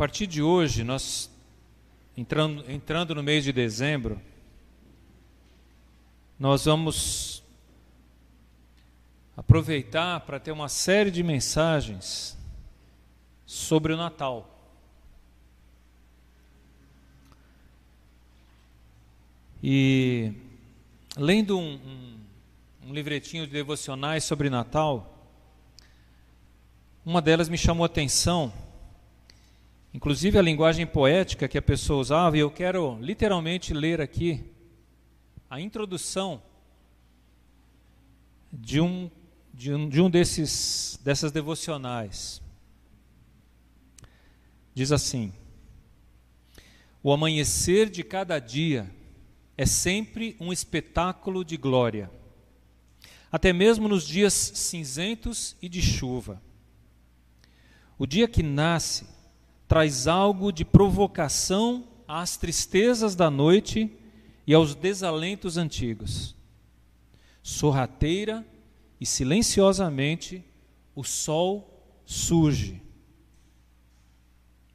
partir de hoje, nós entrando, entrando no mês de dezembro, nós vamos aproveitar para ter uma série de mensagens sobre o Natal. E lendo um, um, um livretinho de devocionais sobre Natal, uma delas me chamou a atenção, inclusive a linguagem poética que a pessoa usava, e eu quero literalmente ler aqui a introdução de um, de um, de um desses, dessas devocionais. Diz assim: O amanhecer de cada dia é sempre um espetáculo de glória, até mesmo nos dias cinzentos e de chuva. O dia que nasce traz algo de provocação às tristezas da noite e aos desalentos antigos. Sorrateira e silenciosamente o sol surge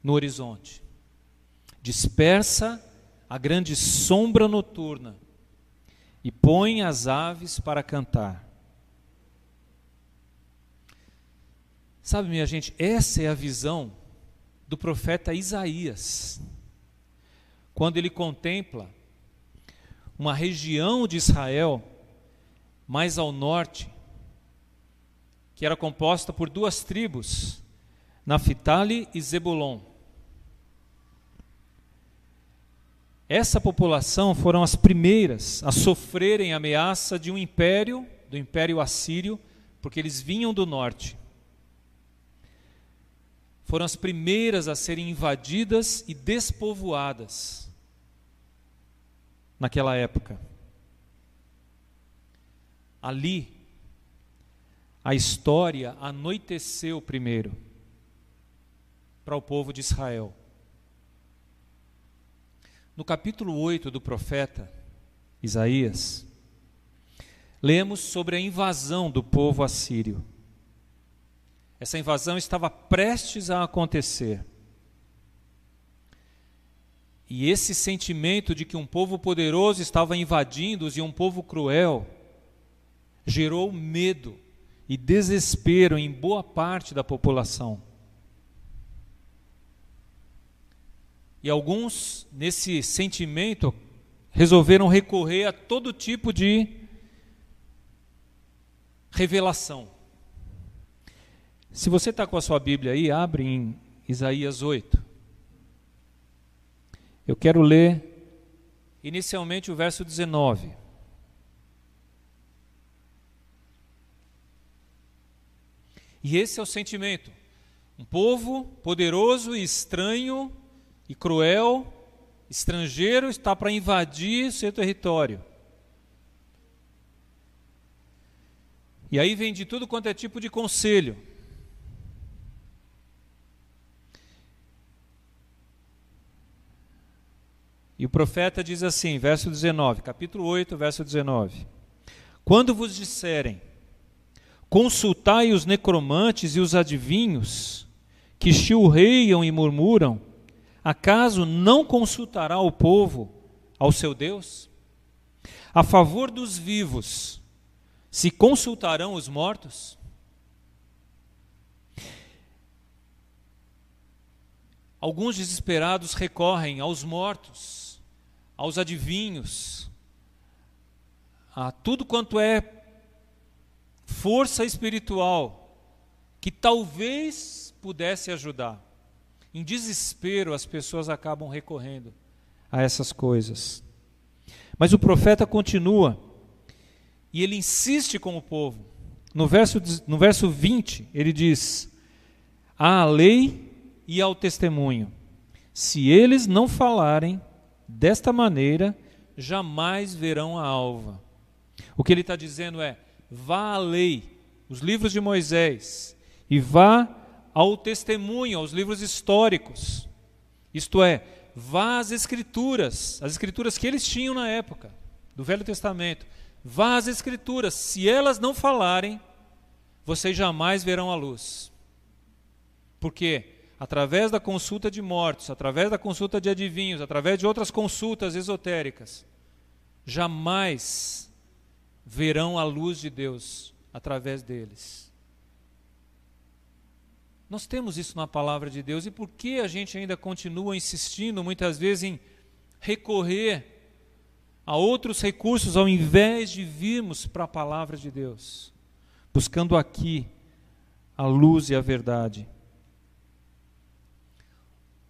no horizonte. Dispersa a grande sombra noturna e põe as aves para cantar. Sabe, minha gente, essa é a visão do profeta Isaías. Quando ele contempla uma região de Israel mais ao norte, que era composta por duas tribos, Naphtali e Zebulon. Essa população foram as primeiras a sofrerem a ameaça de um império, do Império Assírio, porque eles vinham do norte. Foram as primeiras a serem invadidas e despovoadas naquela época. Ali, a história anoiteceu primeiro para o povo de Israel. No capítulo 8 do profeta Isaías, lemos sobre a invasão do povo assírio. Essa invasão estava prestes a acontecer. E esse sentimento de que um povo poderoso estava invadindo-os e um povo cruel gerou medo e desespero em boa parte da população. E alguns, nesse sentimento, resolveram recorrer a todo tipo de revelação. Se você está com a sua Bíblia aí, abre em Isaías 8. Eu quero ler inicialmente o verso 19. E esse é o sentimento. Um povo poderoso e estranho e cruel, estrangeiro, está para invadir seu território. E aí vem de tudo quanto é tipo de conselho. E o profeta diz assim, verso 19, capítulo 8, verso 19: Quando vos disserem, consultai os necromantes e os adivinhos, que chilreiam e murmuram, Acaso não consultará o povo ao seu Deus? A favor dos vivos, se consultarão os mortos? Alguns desesperados recorrem aos mortos, aos adivinhos, a tudo quanto é força espiritual que talvez pudesse ajudar. Em desespero, as pessoas acabam recorrendo a essas coisas. Mas o profeta continua e ele insiste com o povo. No verso, no verso 20, ele diz: a lei e ao testemunho. Se eles não falarem desta maneira, jamais verão a alva. O que ele está dizendo é: vá à lei, os livros de Moisés, e vá ao testemunho, aos livros históricos. Isto é, vá às escrituras, as escrituras que eles tinham na época do Velho Testamento. Vá às escrituras, se elas não falarem, vocês jamais verão a luz. Porque através da consulta de mortos, através da consulta de adivinhos, através de outras consultas esotéricas, jamais verão a luz de Deus através deles. Nós temos isso na palavra de Deus e por que a gente ainda continua insistindo muitas vezes em recorrer a outros recursos ao invés de virmos para a palavra de Deus, buscando aqui a luz e a verdade?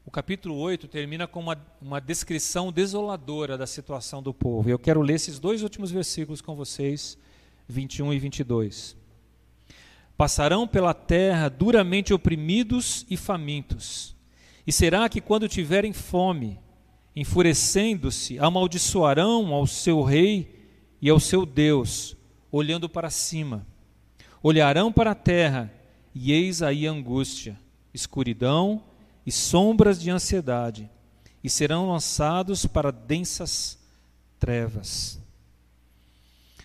O capítulo 8 termina com uma, uma descrição desoladora da situação do povo. Eu quero ler esses dois últimos versículos com vocês, 21 e 22. Passarão pela terra duramente oprimidos e famintos. E será que quando tiverem fome, enfurecendo-se, amaldiçoarão ao seu rei e ao seu Deus, olhando para cima? Olharão para a terra, e eis aí angústia, escuridão e sombras de ansiedade, e serão lançados para densas trevas.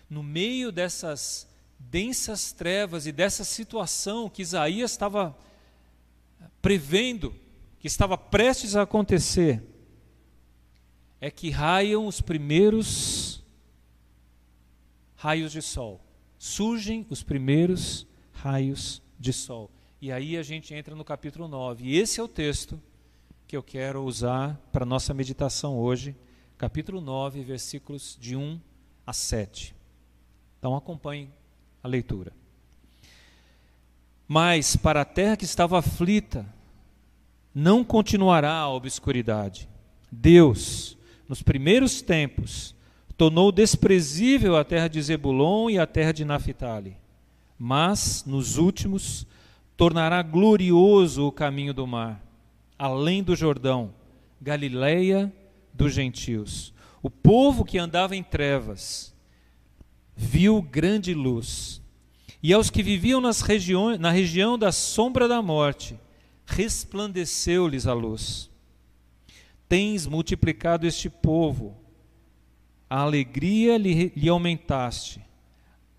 No meio dessas densas trevas e dessa situação que Isaías estava prevendo, que estava prestes a acontecer, é que raiam os primeiros raios de sol. Surgem os primeiros raios de sol. E aí a gente entra no capítulo 9. E esse é o texto que eu quero usar para nossa meditação hoje, capítulo 9, versículos de 1 a 7. Então acompanhe a leitura. Mas para a terra que estava aflita, não continuará a obscuridade. Deus, nos primeiros tempos, tornou desprezível a terra de Zebulon e a terra de Naphtali. Mas, nos últimos, tornará glorioso o caminho do mar, além do Jordão, Galileia dos gentios. O povo que andava em trevas viu grande luz. E aos que viviam nas regiões, na região da sombra da morte, resplandeceu-lhes a luz. Tens multiplicado este povo, a alegria lhe, lhe aumentaste.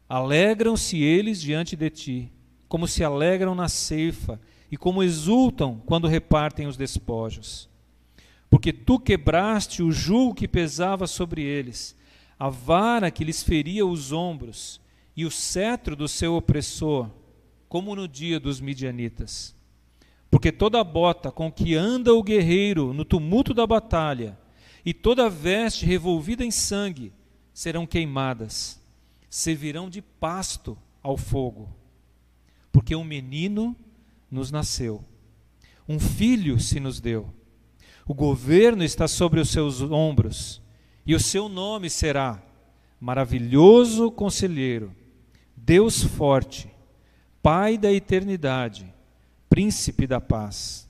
Alegram-se eles diante de ti como se alegram na ceifa e como exultam quando repartem os despojos. Porque tu quebraste o jugo que pesava sobre eles, a vara que lhes feria os ombros e o cetro do seu opressor, como no dia dos midianitas. Porque toda bota com que anda o guerreiro no tumulto da batalha, e toda veste revolvida em sangue, serão queimadas, servirão de pasto ao fogo porque um menino nos nasceu, um filho se nos deu. O governo está sobre os seus ombros, e o seu nome será Maravilhoso Conselheiro, Deus Forte, Pai da Eternidade, Príncipe da Paz,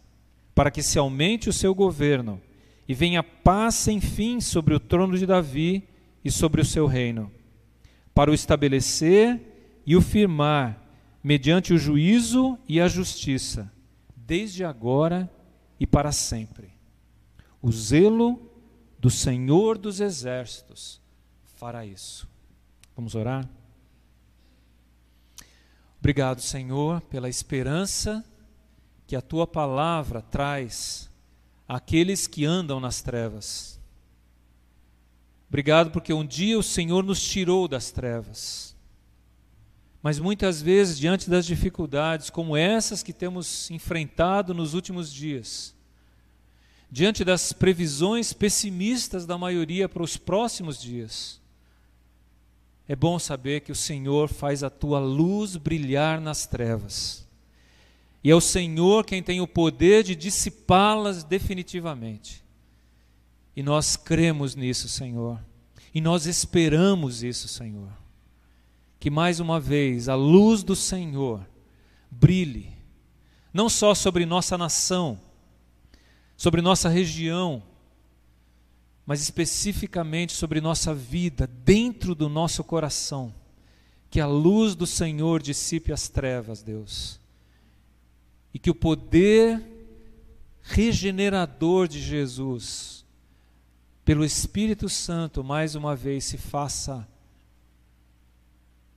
para que se aumente o seu governo e venha paz sem fim sobre o trono de Davi e sobre o seu reino, para o estabelecer e o firmar mediante o juízo e a justiça, desde agora e para sempre. O zelo do Senhor dos Exércitos fará isso. Vamos orar? Obrigado, Senhor, pela esperança que a tua palavra traz àqueles que andam nas trevas. Obrigado porque um dia o Senhor nos tirou das trevas mas muitas vezes, diante das dificuldades como essas que temos enfrentado nos últimos dias, diante das previsões pessimistas da maioria para os próximos dias, é bom saber que o Senhor faz a tua luz brilhar nas trevas. E é o Senhor quem tem o poder de dissipá-las definitivamente. E nós cremos nisso, Senhor. E nós esperamos isso, Senhor que mais uma vez a luz do Senhor brilhe, não só sobre nossa nação, sobre nossa região, mas especificamente sobre nossa vida, dentro do nosso coração. Que a luz do Senhor dissipe as trevas, Deus. E que o poder regenerador de Jesus, pelo Espírito Santo, mais uma vez se faça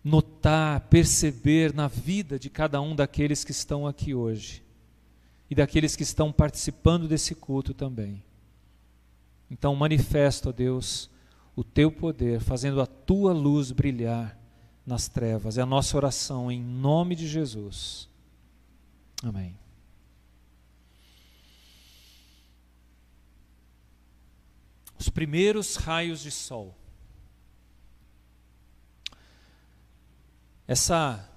notar, perceber na vida de cada um daqueles que estão aqui hoje. e daqueles que estão participando desse culto também. Então, manifesta, ó Deus, o teu poder, fazendo a tua luz brilhar nas trevas. É a nossa oração em nome de Jesus. Amém. Os primeiros raios de sol. Essa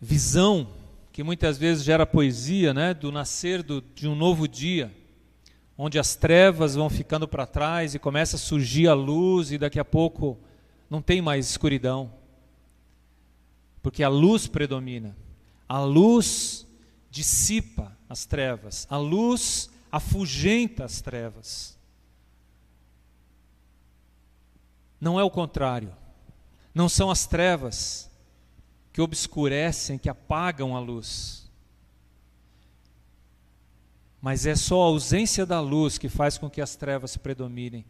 visão que muitas vezes gera poesia, né, do nascer do, de um novo dia, onde as trevas vão ficando para trás e começa a surgir a luz e daqui a pouco não tem mais escuridão. Porque a luz predomina. A luz dissipa as trevas. A luz afugenta as trevas. Não é o contrário. Não são as trevas que obscurecem, que apagam a luz. Mas é só a ausência da luz que faz com que as trevas predominem.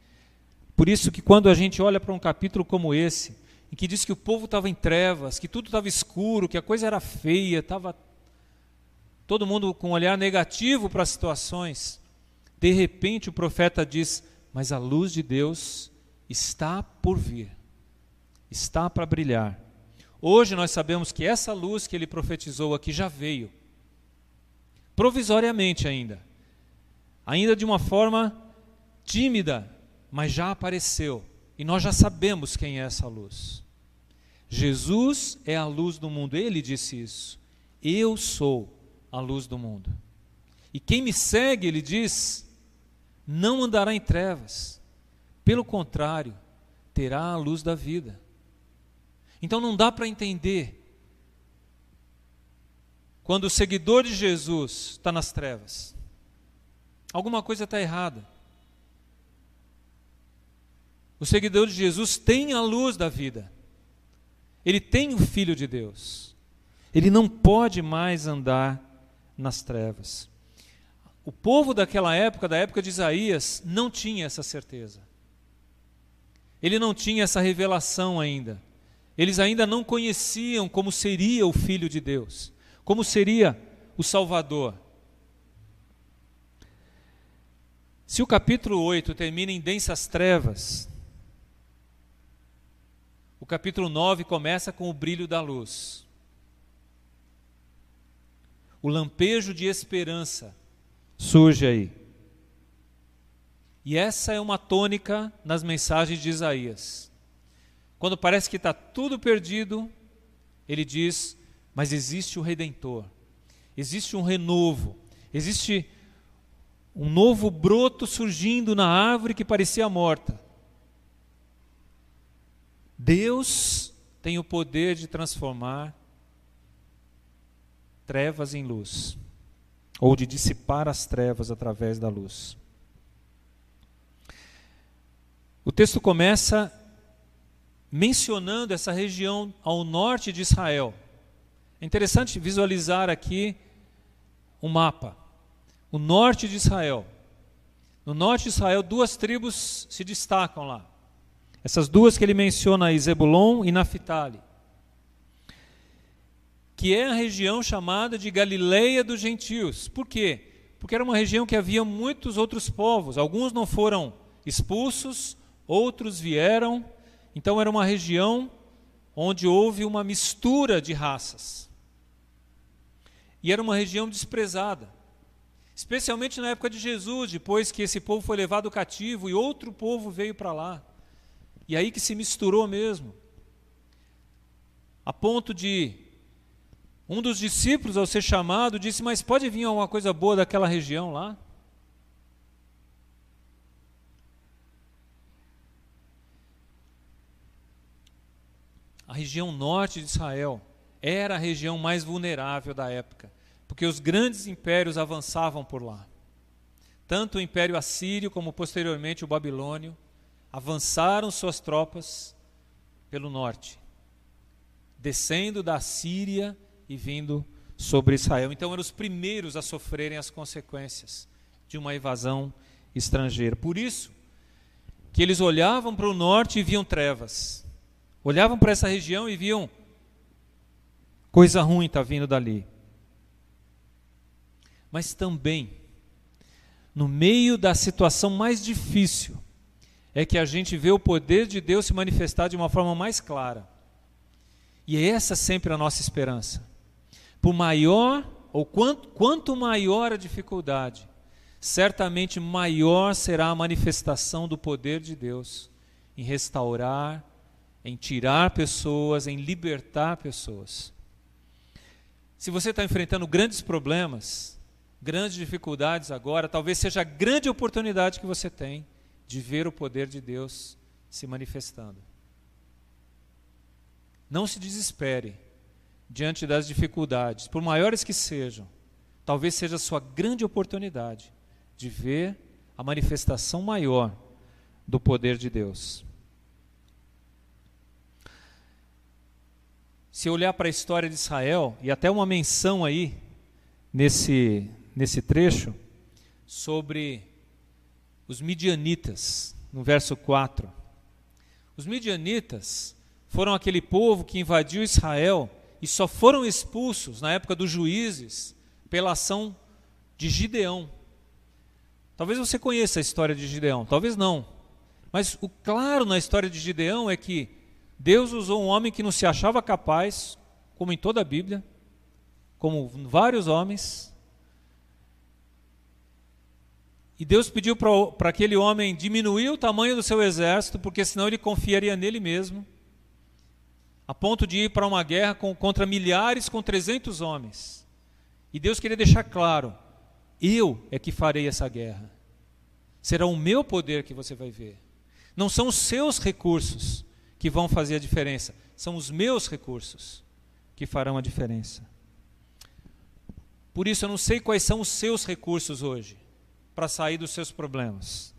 Por isso que quando a gente olha para um capítulo como esse, em que diz que o povo estava em trevas, que tudo estava escuro, que a coisa era feia, estava todo mundo com um olhar negativo para as situações, de repente o profeta diz: Mas a luz de Deus está por vir, está para brilhar. Hoje nós sabemos que essa luz que ele profetizou aqui já veio, provisoriamente ainda, ainda de uma forma tímida, mas já apareceu, e nós já sabemos quem é essa luz. Jesus é a luz do mundo, ele disse isso. Eu sou a luz do mundo. E quem me segue, ele diz, não andará em trevas, pelo contrário, terá a luz da vida. Então não dá para entender quando o seguidor de Jesus está nas trevas. Alguma coisa está errada. O seguidor de Jesus tem a luz da vida. Ele tem o Filho de Deus. Ele não pode mais andar nas trevas. O povo daquela época, da época de Isaías, não tinha essa certeza. Ele não tinha essa revelação ainda. Eles ainda não conheciam como seria o Filho de Deus, como seria o Salvador. Se o capítulo 8 termina em densas trevas, o capítulo 9 começa com o brilho da luz. O lampejo de esperança surge aí. E essa é uma tônica nas mensagens de Isaías. Quando parece que está tudo perdido, ele diz: Mas existe o Redentor, existe um renovo, existe um novo broto surgindo na árvore que parecia morta. Deus tem o poder de transformar trevas em luz, ou de dissipar as trevas através da luz. O texto começa mencionando essa região ao norte de Israel. É interessante visualizar aqui um mapa. O norte de Israel. No norte de Israel, duas tribos se destacam lá. Essas duas que ele menciona Zebulon e Naphtali. Que é a região chamada de Galileia dos gentios. Por quê? Porque era uma região que havia muitos outros povos. Alguns não foram expulsos, outros vieram então era uma região onde houve uma mistura de raças. E era uma região desprezada. Especialmente na época de Jesus, depois que esse povo foi levado cativo e outro povo veio para lá. E aí que se misturou mesmo. A ponto de um dos discípulos, ao ser chamado, disse: Mas pode vir alguma coisa boa daquela região lá? A região norte de Israel era a região mais vulnerável da época, porque os grandes impérios avançavam por lá. Tanto o Império Assírio como posteriormente o Babilônio avançaram suas tropas pelo norte, descendo da Síria e vindo sobre Israel. Então eram os primeiros a sofrerem as consequências de uma invasão estrangeira. Por isso que eles olhavam para o norte e viam trevas olhavam para essa região e viam coisa ruim está vindo dali. Mas também, no meio da situação mais difícil, é que a gente vê o poder de Deus se manifestar de uma forma mais clara. E é essa sempre a nossa esperança. Por maior, ou quanto, quanto maior a dificuldade, certamente maior será a manifestação do poder de Deus em restaurar, em tirar pessoas, em libertar pessoas. Se você está enfrentando grandes problemas, grandes dificuldades agora, talvez seja a grande oportunidade que você tem de ver o poder de Deus se manifestando. Não se desespere diante das dificuldades, por maiores que sejam. Talvez seja a sua grande oportunidade de ver a manifestação maior do poder de Deus. Se olhar para a história de Israel, e até uma menção aí nesse, nesse trecho, sobre os midianitas, no verso 4. Os midianitas foram aquele povo que invadiu Israel e só foram expulsos na época dos juízes pela ação de Gideão. Talvez você conheça a história de Gideão, talvez não. Mas o claro na história de Gideão é que Deus usou um homem que não se achava capaz, como em toda a Bíblia, como vários homens. E Deus pediu para aquele homem diminuir o tamanho do seu exército, porque senão ele confiaria nele mesmo, a ponto de ir para uma guerra com, contra milhares com 300 homens. E Deus queria deixar claro: eu é que farei essa guerra. Será o meu poder que você vai ver. Não são os seus recursos, que vão fazer a diferença. São os meus recursos que farão a diferença. Por isso, eu não sei quais são os seus recursos hoje para sair dos seus problemas,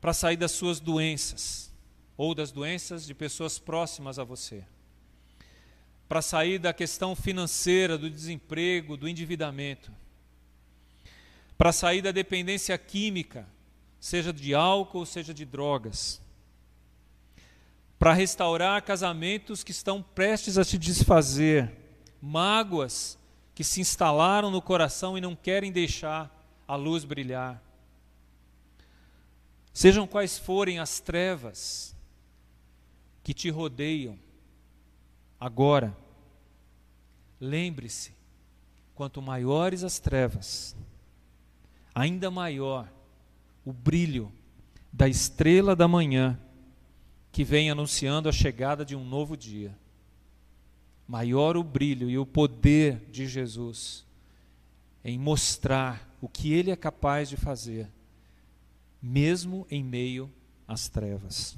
para sair das suas doenças ou das doenças de pessoas próximas a você, para sair da questão financeira, do desemprego, do endividamento, para sair da dependência química, seja de álcool, seja de drogas para restaurar casamentos que estão prestes a se desfazer, mágoas que se instalaram no coração e não querem deixar a luz brilhar. Sejam quais forem as trevas que te rodeiam, agora, lembre-se: quanto maiores as trevas, ainda maior o brilho da estrela da manhã que vem anunciando a chegada de um novo dia. Maior o brilho e o poder de Jesus em mostrar o que ele é capaz de fazer, mesmo em meio às trevas.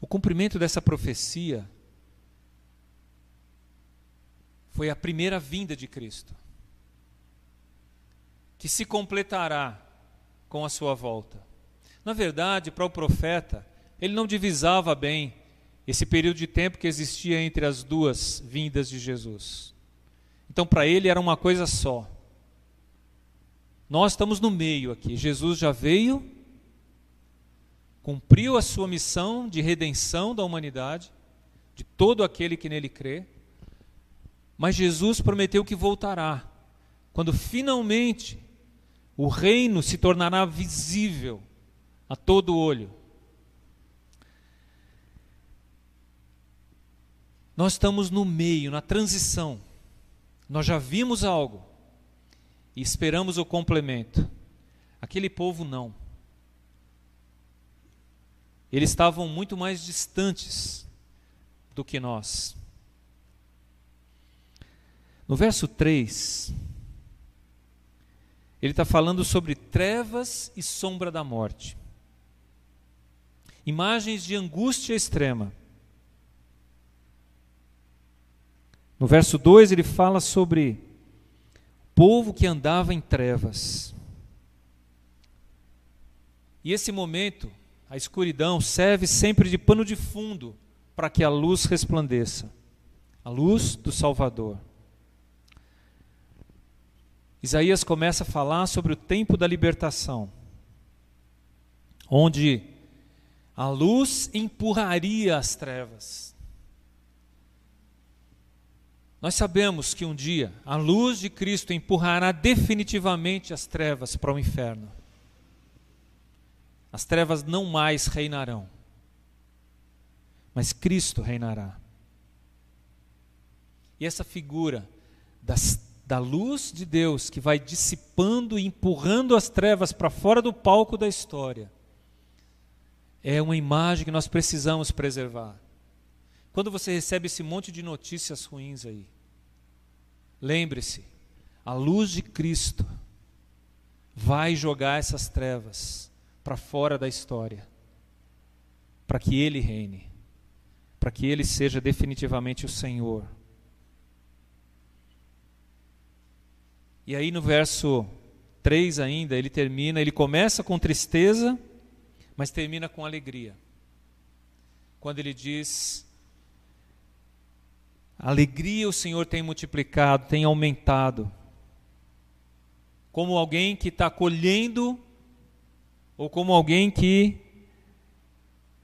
O cumprimento dessa profecia foi a primeira vinda de Cristo, que se completará com a sua volta. Na verdade, para o profeta, ele não divisava bem esse período de tempo que existia entre as duas vindas de Jesus. Então, para ele era uma coisa só. Nós estamos no meio aqui. Jesus já veio, cumpriu a sua missão de redenção da humanidade, de todo aquele que nele crê. Mas Jesus prometeu que voltará, quando finalmente o reino se tornará visível a todo olho. Nós estamos no meio, na transição. Nós já vimos algo e esperamos o complemento. Aquele povo não. Eles estavam muito mais distantes do que nós. No verso 3, ele está falando sobre trevas e sombra da morte imagens de angústia extrema. No verso 2 ele fala sobre povo que andava em trevas. E esse momento, a escuridão, serve sempre de pano de fundo para que a luz resplandeça a luz do Salvador. Isaías começa a falar sobre o tempo da libertação, onde a luz empurraria as trevas. Nós sabemos que um dia a luz de Cristo empurrará definitivamente as trevas para o inferno. As trevas não mais reinarão, mas Cristo reinará. E essa figura das, da luz de Deus que vai dissipando e empurrando as trevas para fora do palco da história é uma imagem que nós precisamos preservar. Quando você recebe esse monte de notícias ruins aí, lembre-se, a luz de Cristo vai jogar essas trevas para fora da história, para que Ele reine, para que Ele seja definitivamente o Senhor. E aí no verso 3 ainda, ele termina, ele começa com tristeza, mas termina com alegria. Quando ele diz: Alegria o Senhor tem multiplicado, tem aumentado. Como alguém que está colhendo, ou como alguém que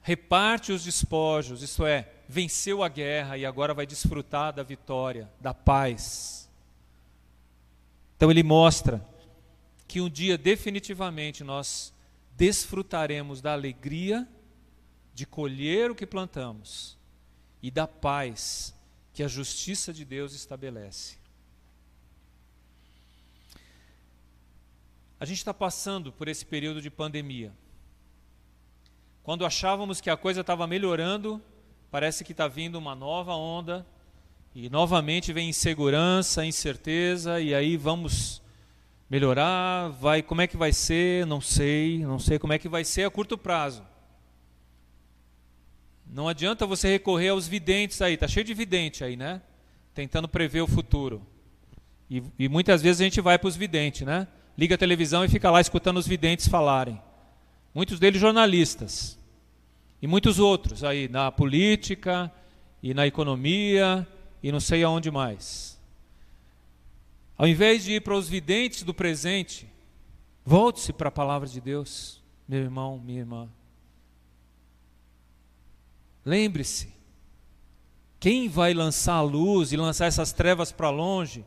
reparte os despojos, isto é, venceu a guerra e agora vai desfrutar da vitória, da paz. Então ele mostra que um dia definitivamente nós desfrutaremos da alegria de colher o que plantamos e da paz que a justiça de Deus estabelece. A gente está passando por esse período de pandemia. Quando achávamos que a coisa estava melhorando, parece que está vindo uma nova onda e novamente vem insegurança, incerteza e aí vamos melhorar, vai, como é que vai ser? Não sei, não sei como é que vai ser a curto prazo. Não adianta você recorrer aos videntes aí, tá cheio de vidente aí, né? Tentando prever o futuro. E, e muitas vezes a gente vai para os videntes, né? Liga a televisão e fica lá escutando os videntes falarem. Muitos deles jornalistas. E muitos outros aí na política e na economia e não sei aonde mais. Ao invés de ir para os videntes do presente, volte-se para a palavra de Deus, meu irmão, minha irmã. Lembre-se, quem vai lançar a luz e lançar essas trevas para longe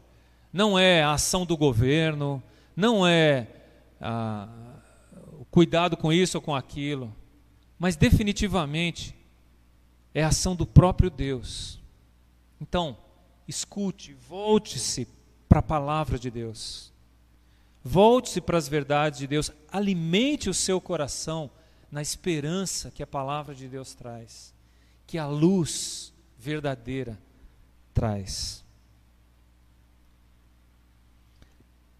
não é a ação do governo, não é ah, o cuidado com isso ou com aquilo, mas definitivamente é a ação do próprio Deus. Então, escute, volte-se para a palavra de Deus. Volte-se para as verdades de Deus, alimente o seu coração na esperança que a palavra de Deus traz que a luz verdadeira traz.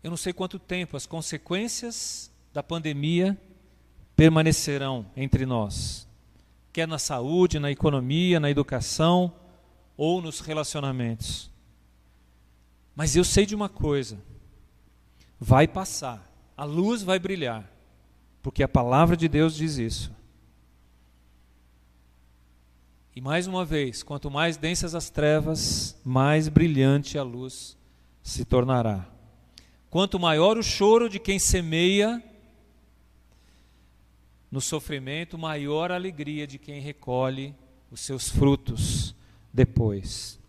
Eu não sei quanto tempo as consequências da pandemia permanecerão entre nós, quer na saúde, na economia, na educação ou nos relacionamentos. Mas eu sei de uma coisa: vai passar, a luz vai brilhar, porque a palavra de Deus diz isso. E mais uma vez, quanto mais densas as trevas, mais brilhante a luz se tornará. Quanto maior o choro de quem semeia no sofrimento, maior a alegria de quem recolhe os seus frutos depois.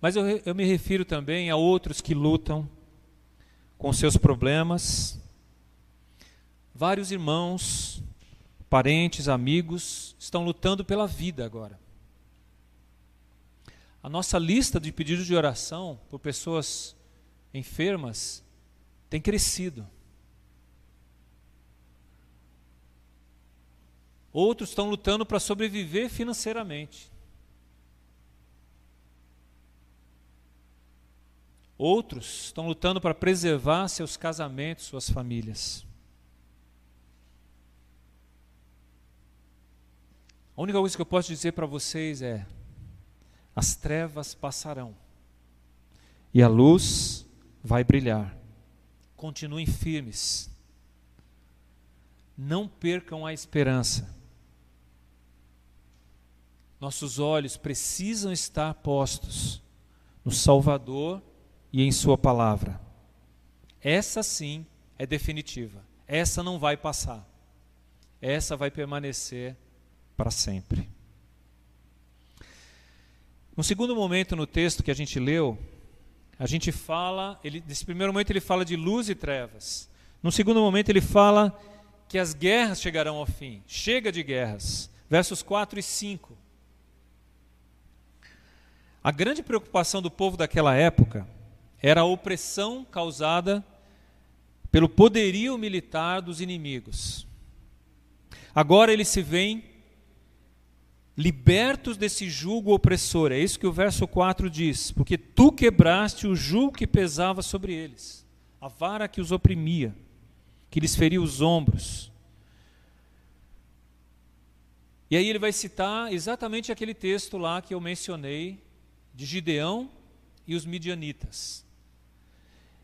Mas eu, eu me refiro também a outros que lutam com seus problemas. Vários irmãos parentes, amigos, estão lutando pela vida agora. A nossa lista de pedidos de oração por pessoas enfermas tem crescido. Outros estão lutando para sobreviver financeiramente. Outros estão lutando para preservar seus casamentos, suas famílias. A única coisa que eu posso dizer para vocês é: as trevas passarão e a luz vai brilhar. Continuem firmes. Não percam a esperança. Nossos olhos precisam estar postos no Salvador e em Sua palavra. Essa sim é definitiva. Essa não vai passar. Essa vai permanecer para sempre. No segundo momento no texto que a gente leu, a gente fala, ele, nesse primeiro momento ele fala de luz e trevas. No segundo momento ele fala que as guerras chegarão ao fim. Chega de guerras. Versos 4 e 5. A grande preocupação do povo daquela época era a opressão causada pelo poderio militar dos inimigos. Agora eles se veem libertos desse jugo opressor. É isso que o verso 4 diz: Porque tu quebraste o jugo que pesava sobre eles, a vara que os oprimia, que lhes feria os ombros. E aí ele vai citar exatamente aquele texto lá que eu mencionei de Gideão e os midianitas.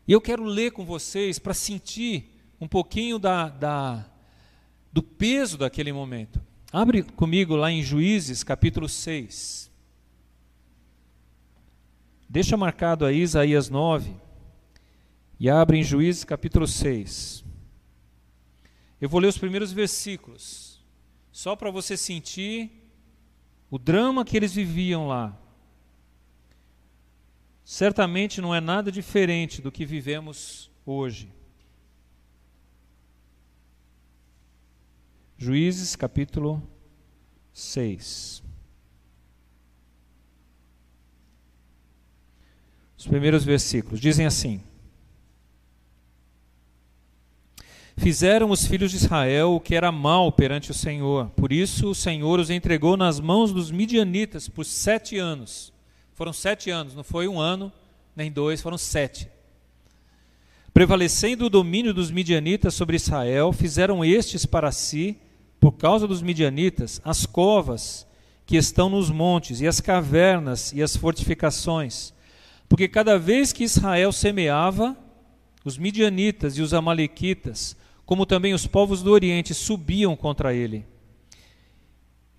E eu quero ler com vocês para sentir um pouquinho da, da, do peso daquele momento. Abre comigo lá em Juízes, capítulo 6. Deixa marcado aí Isaías 9 e abre em Juízes, capítulo 6. Eu vou ler os primeiros versículos, só para você sentir o drama que eles viviam lá certamente não é nada diferente do que vivemos hoje. Juízes capítulo 6. Os primeiros versículos dizem assim: Fizeram os filhos de Israel o que era mal perante o Senhor, por isso o Senhor os entregou nas mãos dos midianitas por sete anos. Foram sete anos, não foi um ano, nem dois, foram sete. Prevalecendo o domínio dos midianitas sobre Israel, fizeram estes para si, por causa dos midianitas, as covas que estão nos montes, e as cavernas e as fortificações. Porque cada vez que Israel semeava, os midianitas e os amalequitas, como também os povos do Oriente, subiam contra ele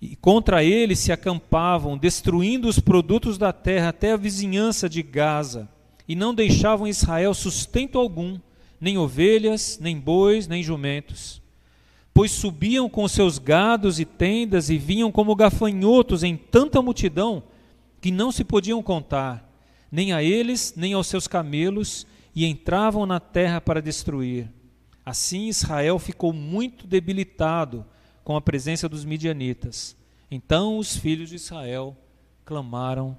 e contra ele se acampavam, destruindo os produtos da terra até a vizinhança de Gaza, e não deixavam Israel sustento algum, nem ovelhas, nem bois, nem jumentos. Pois subiam com seus gados e tendas e vinham como gafanhotos em tanta multidão que não se podiam contar, nem a eles, nem aos seus camelos, e entravam na terra para destruir. Assim Israel ficou muito debilitado com a presença dos midianitas. Então os filhos de Israel clamaram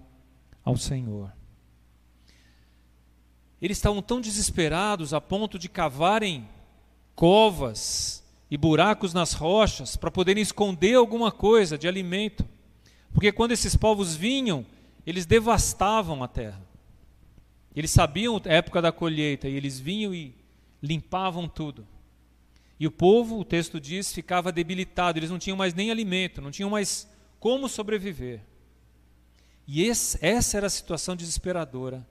ao Senhor. Eles estavam tão desesperados a ponto de cavarem covas e buracos nas rochas para poderem esconder alguma coisa de alimento. Porque quando esses povos vinham, eles devastavam a terra. Eles sabiam a época da colheita e eles vinham e limpavam tudo. E o povo, o texto diz, ficava debilitado, eles não tinham mais nem alimento, não tinham mais como sobreviver. E esse, essa era a situação desesperadora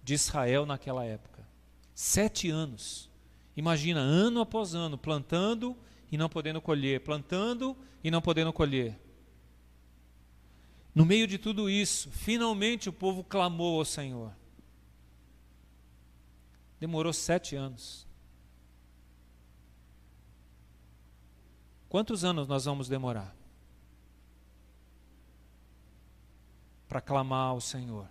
de Israel naquela época. Sete anos. Imagina, ano após ano, plantando e não podendo colher, plantando e não podendo colher. No meio de tudo isso, finalmente o povo clamou ao Senhor. Demorou sete anos. Quantos anos nós vamos demorar? Para clamar ao Senhor.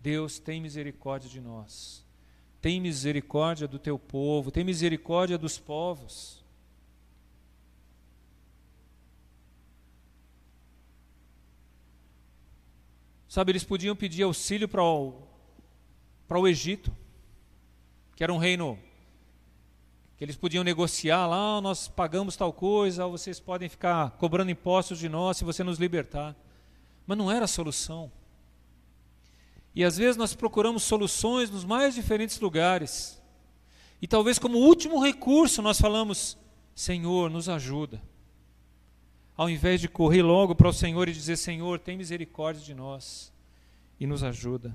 Deus, tem misericórdia de nós. Tem misericórdia do teu povo, tem misericórdia dos povos. Sabe, eles podiam pedir auxílio para o, para o Egito, que era um reino que eles podiam negociar lá, nós pagamos tal coisa, vocês podem ficar cobrando impostos de nós se você nos libertar. Mas não era a solução. E às vezes nós procuramos soluções nos mais diferentes lugares. E talvez como último recurso nós falamos: Senhor, nos ajuda. Ao invés de correr logo para o Senhor e dizer: Senhor, tem misericórdia de nós e nos ajuda.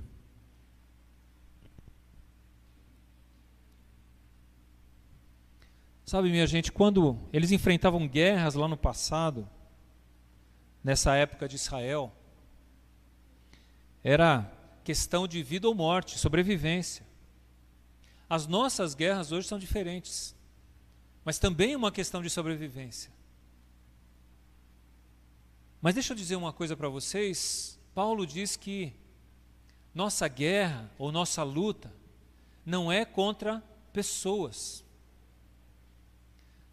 Sabe, minha gente, quando eles enfrentavam guerras lá no passado, nessa época de Israel, era questão de vida ou morte, sobrevivência. As nossas guerras hoje são diferentes, mas também é uma questão de sobrevivência. Mas deixa eu dizer uma coisa para vocês, Paulo diz que nossa guerra ou nossa luta não é contra pessoas.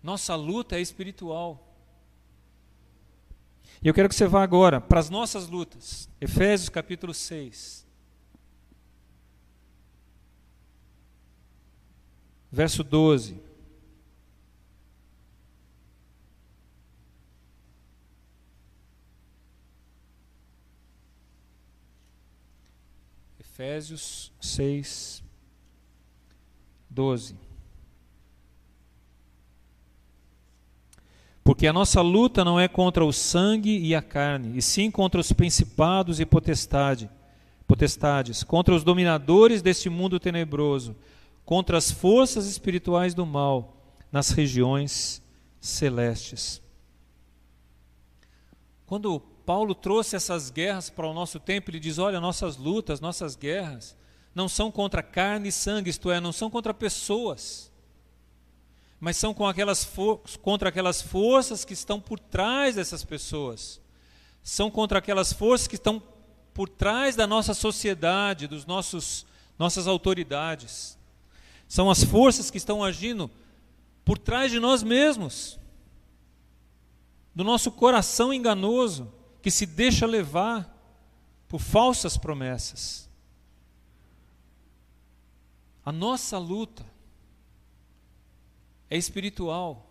Nossa luta é espiritual. E eu quero que você vá agora para as nossas lutas. Efésios capítulo 6. Verso 12. Efésios 6, 12. Porque a nossa luta não é contra o sangue e a carne, e sim contra os principados e potestade, potestades, contra os dominadores deste mundo tenebroso, contra as forças espirituais do mal nas regiões celestes. Quando Paulo trouxe essas guerras para o nosso tempo, ele diz: olha, nossas lutas, nossas guerras, não são contra carne e sangue, isto é, não são contra pessoas mas são com aquelas contra aquelas forças que estão por trás dessas pessoas. São contra aquelas forças que estão por trás da nossa sociedade, dos nossos nossas autoridades. São as forças que estão agindo por trás de nós mesmos. Do nosso coração enganoso que se deixa levar por falsas promessas. A nossa luta é espiritual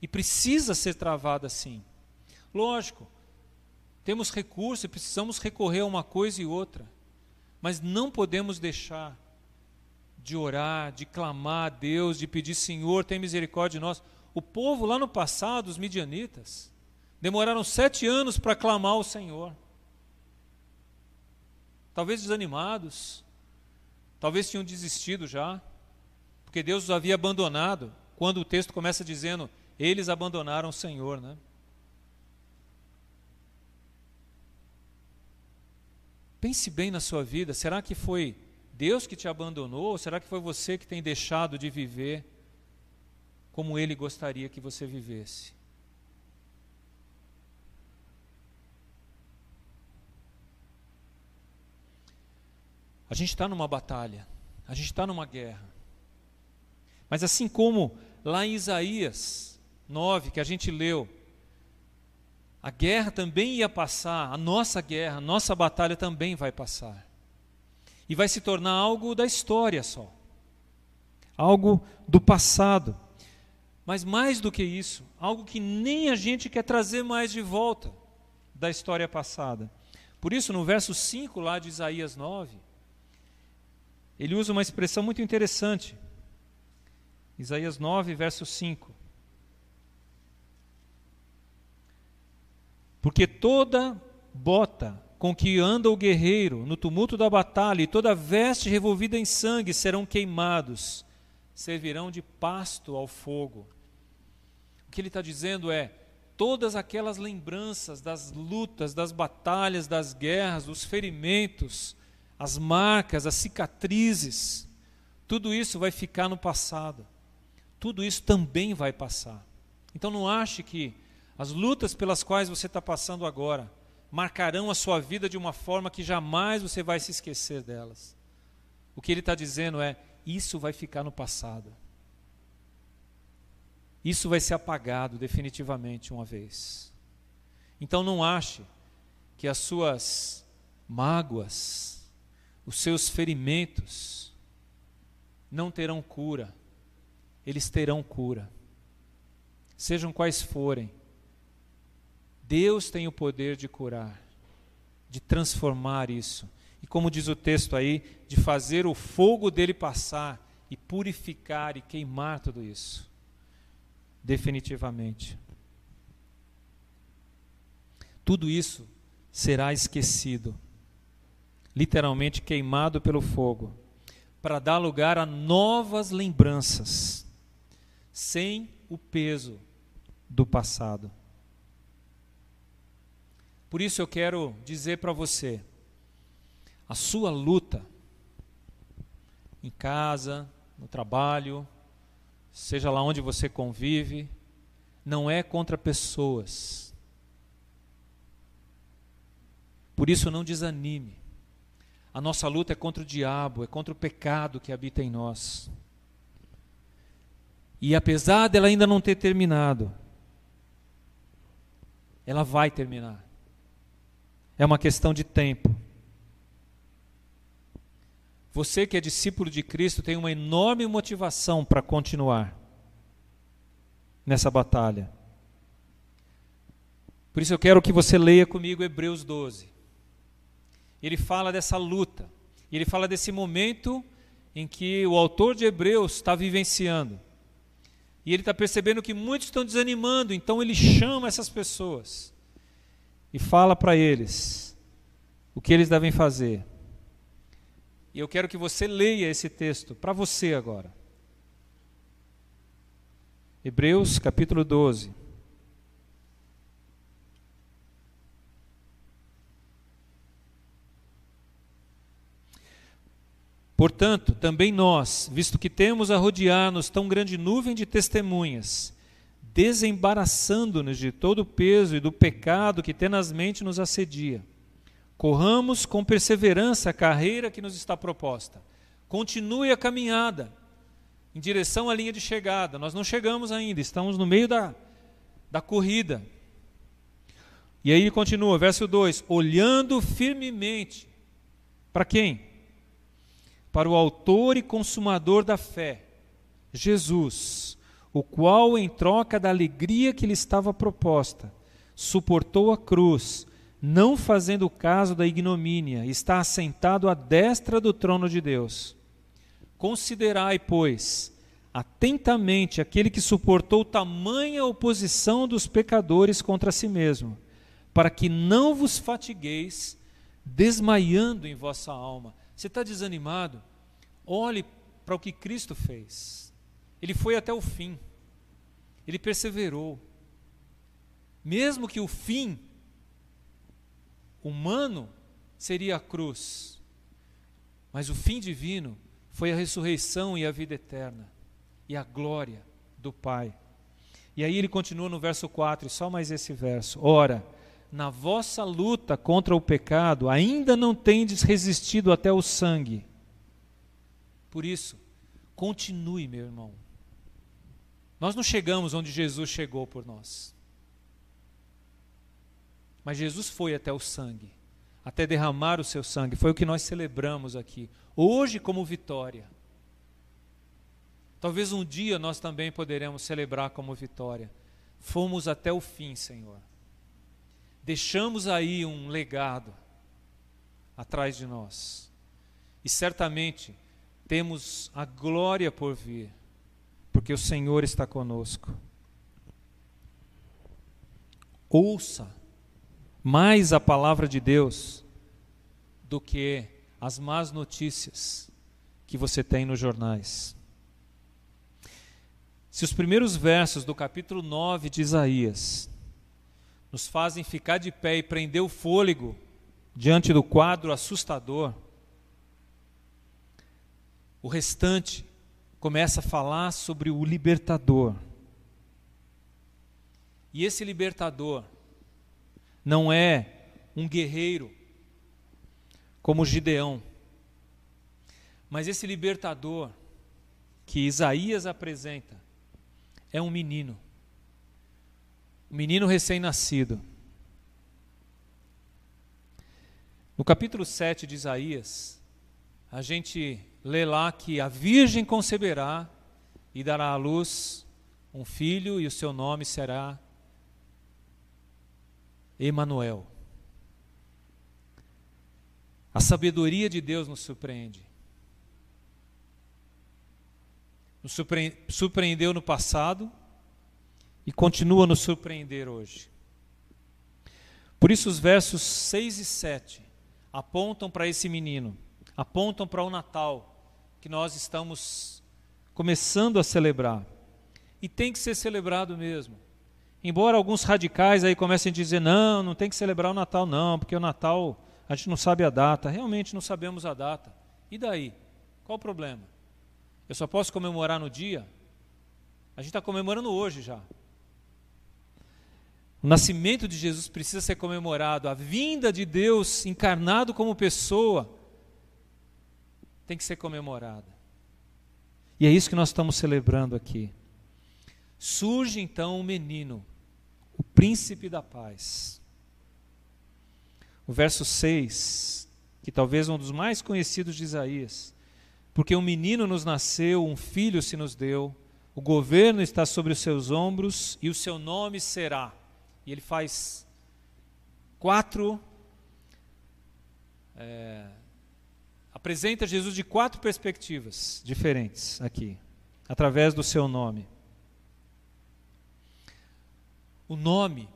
e precisa ser travada assim. Lógico, temos recursos e precisamos recorrer a uma coisa e outra, mas não podemos deixar de orar, de clamar a Deus, de pedir, Senhor, tem misericórdia de nós. O povo lá no passado, os midianitas, demoraram sete anos para clamar ao Senhor. Talvez desanimados, talvez tinham desistido já, porque Deus os havia abandonado quando o texto começa dizendo: eles abandonaram o Senhor, né? Pense bem na sua vida. Será que foi Deus que te abandonou? Ou será que foi você que tem deixado de viver como Ele gostaria que você vivesse? A gente está numa batalha, a gente está numa guerra. Mas assim como lá em Isaías 9, que a gente leu, a guerra também ia passar, a nossa guerra, a nossa batalha também vai passar. E vai se tornar algo da história só. Algo do passado. Mas mais do que isso, algo que nem a gente quer trazer mais de volta da história passada. Por isso, no verso 5 lá de Isaías 9, ele usa uma expressão muito interessante. Isaías 9, verso 5. Porque toda bota com que anda o guerreiro no tumulto da batalha e toda veste revolvida em sangue serão queimados, servirão de pasto ao fogo. O que ele está dizendo é: todas aquelas lembranças das lutas, das batalhas, das guerras, dos ferimentos, as marcas, as cicatrizes, tudo isso vai ficar no passado tudo isso também vai passar. Então não ache que as lutas pelas quais você está passando agora marcarão a sua vida de uma forma que jamais você vai se esquecer delas. O que ele está dizendo é: isso vai ficar no passado. Isso vai ser apagado definitivamente uma vez. Então não ache que as suas mágoas, os seus ferimentos, não terão cura eles terão cura. Sejam quais forem. Deus tem o poder de curar, de transformar isso. E como diz o texto aí, de fazer o fogo dele passar e purificar e queimar tudo isso. Definitivamente. Tudo isso será esquecido, literalmente queimado pelo fogo, para dar lugar a novas lembranças sem o peso do passado. Por isso eu quero dizer para você: a sua luta em casa, no trabalho, seja lá onde você convive, não é contra pessoas. Por isso, não desanime. A nossa luta é contra o diabo, é contra o pecado que habita em nós. E apesar dela ainda não ter terminado, ela vai terminar. É uma questão de tempo. Você que é discípulo de Cristo tem uma enorme motivação para continuar nessa batalha. Por isso eu quero que você leia comigo Hebreus 12. Ele fala dessa luta, ele fala desse momento em que o autor de Hebreus está vivenciando. E ele está percebendo que muitos estão desanimando, então ele chama essas pessoas e fala para eles o que eles devem fazer. E eu quero que você leia esse texto para você agora. Hebreus capítulo 12. Portanto, também nós, visto que temos a rodear-nos tão grande nuvem de testemunhas, desembaraçando-nos de todo o peso e do pecado que tenazmente nos assedia, corramos com perseverança a carreira que nos está proposta. Continue a caminhada em direção à linha de chegada. Nós não chegamos ainda, estamos no meio da, da corrida. E aí ele continua, verso 2: olhando firmemente. Para quem? Para o Autor e Consumador da fé, Jesus, o qual, em troca da alegria que lhe estava proposta, suportou a cruz, não fazendo caso da ignomínia, está assentado à destra do trono de Deus. Considerai, pois, atentamente aquele que suportou tamanha oposição dos pecadores contra si mesmo, para que não vos fatigueis, desmaiando em vossa alma. Você está desanimado? Olhe para o que Cristo fez. Ele foi até o fim. Ele perseverou. Mesmo que o fim humano seria a cruz, mas o fim divino foi a ressurreição e a vida eterna e a glória do Pai. E aí ele continua no verso 4, e só mais esse verso. Ora, na vossa luta contra o pecado, ainda não tendes resistido até o sangue. Por isso, continue, meu irmão. Nós não chegamos onde Jesus chegou por nós. Mas Jesus foi até o sangue, até derramar o seu sangue. Foi o que nós celebramos aqui, hoje como vitória. Talvez um dia nós também poderemos celebrar como vitória. Fomos até o fim, Senhor deixamos aí um legado atrás de nós. E certamente temos a glória por vir, porque o Senhor está conosco. Ouça mais a palavra de Deus do que as más notícias que você tem nos jornais. Se os primeiros versos do capítulo 9 de Isaías nos fazem ficar de pé e prender o fôlego diante do quadro assustador, o restante começa a falar sobre o libertador. E esse libertador não é um guerreiro como Gideão, mas esse libertador que Isaías apresenta é um menino o menino recém-nascido. No capítulo 7 de Isaías, a gente lê lá que a virgem conceberá e dará à luz um filho e o seu nome será Emanuel. A sabedoria de Deus nos surpreende. Nos surpreendeu no passado, e continua a nos surpreender hoje. Por isso, os versos 6 e 7 apontam para esse menino, apontam para o Natal que nós estamos começando a celebrar. E tem que ser celebrado mesmo. Embora alguns radicais aí comecem a dizer: não, não tem que celebrar o Natal, não, porque o Natal a gente não sabe a data. Realmente não sabemos a data. E daí? Qual o problema? Eu só posso comemorar no dia? A gente está comemorando hoje já. O nascimento de Jesus precisa ser comemorado, a vinda de Deus encarnado como pessoa tem que ser comemorada. E é isso que nós estamos celebrando aqui. Surge então um menino, o príncipe da paz. O verso 6, que talvez um dos mais conhecidos de Isaías. Porque um menino nos nasceu, um filho se nos deu, o governo está sobre os seus ombros e o seu nome será e ele faz quatro. É, apresenta Jesus de quatro perspectivas diferentes aqui, através do seu nome. O nome,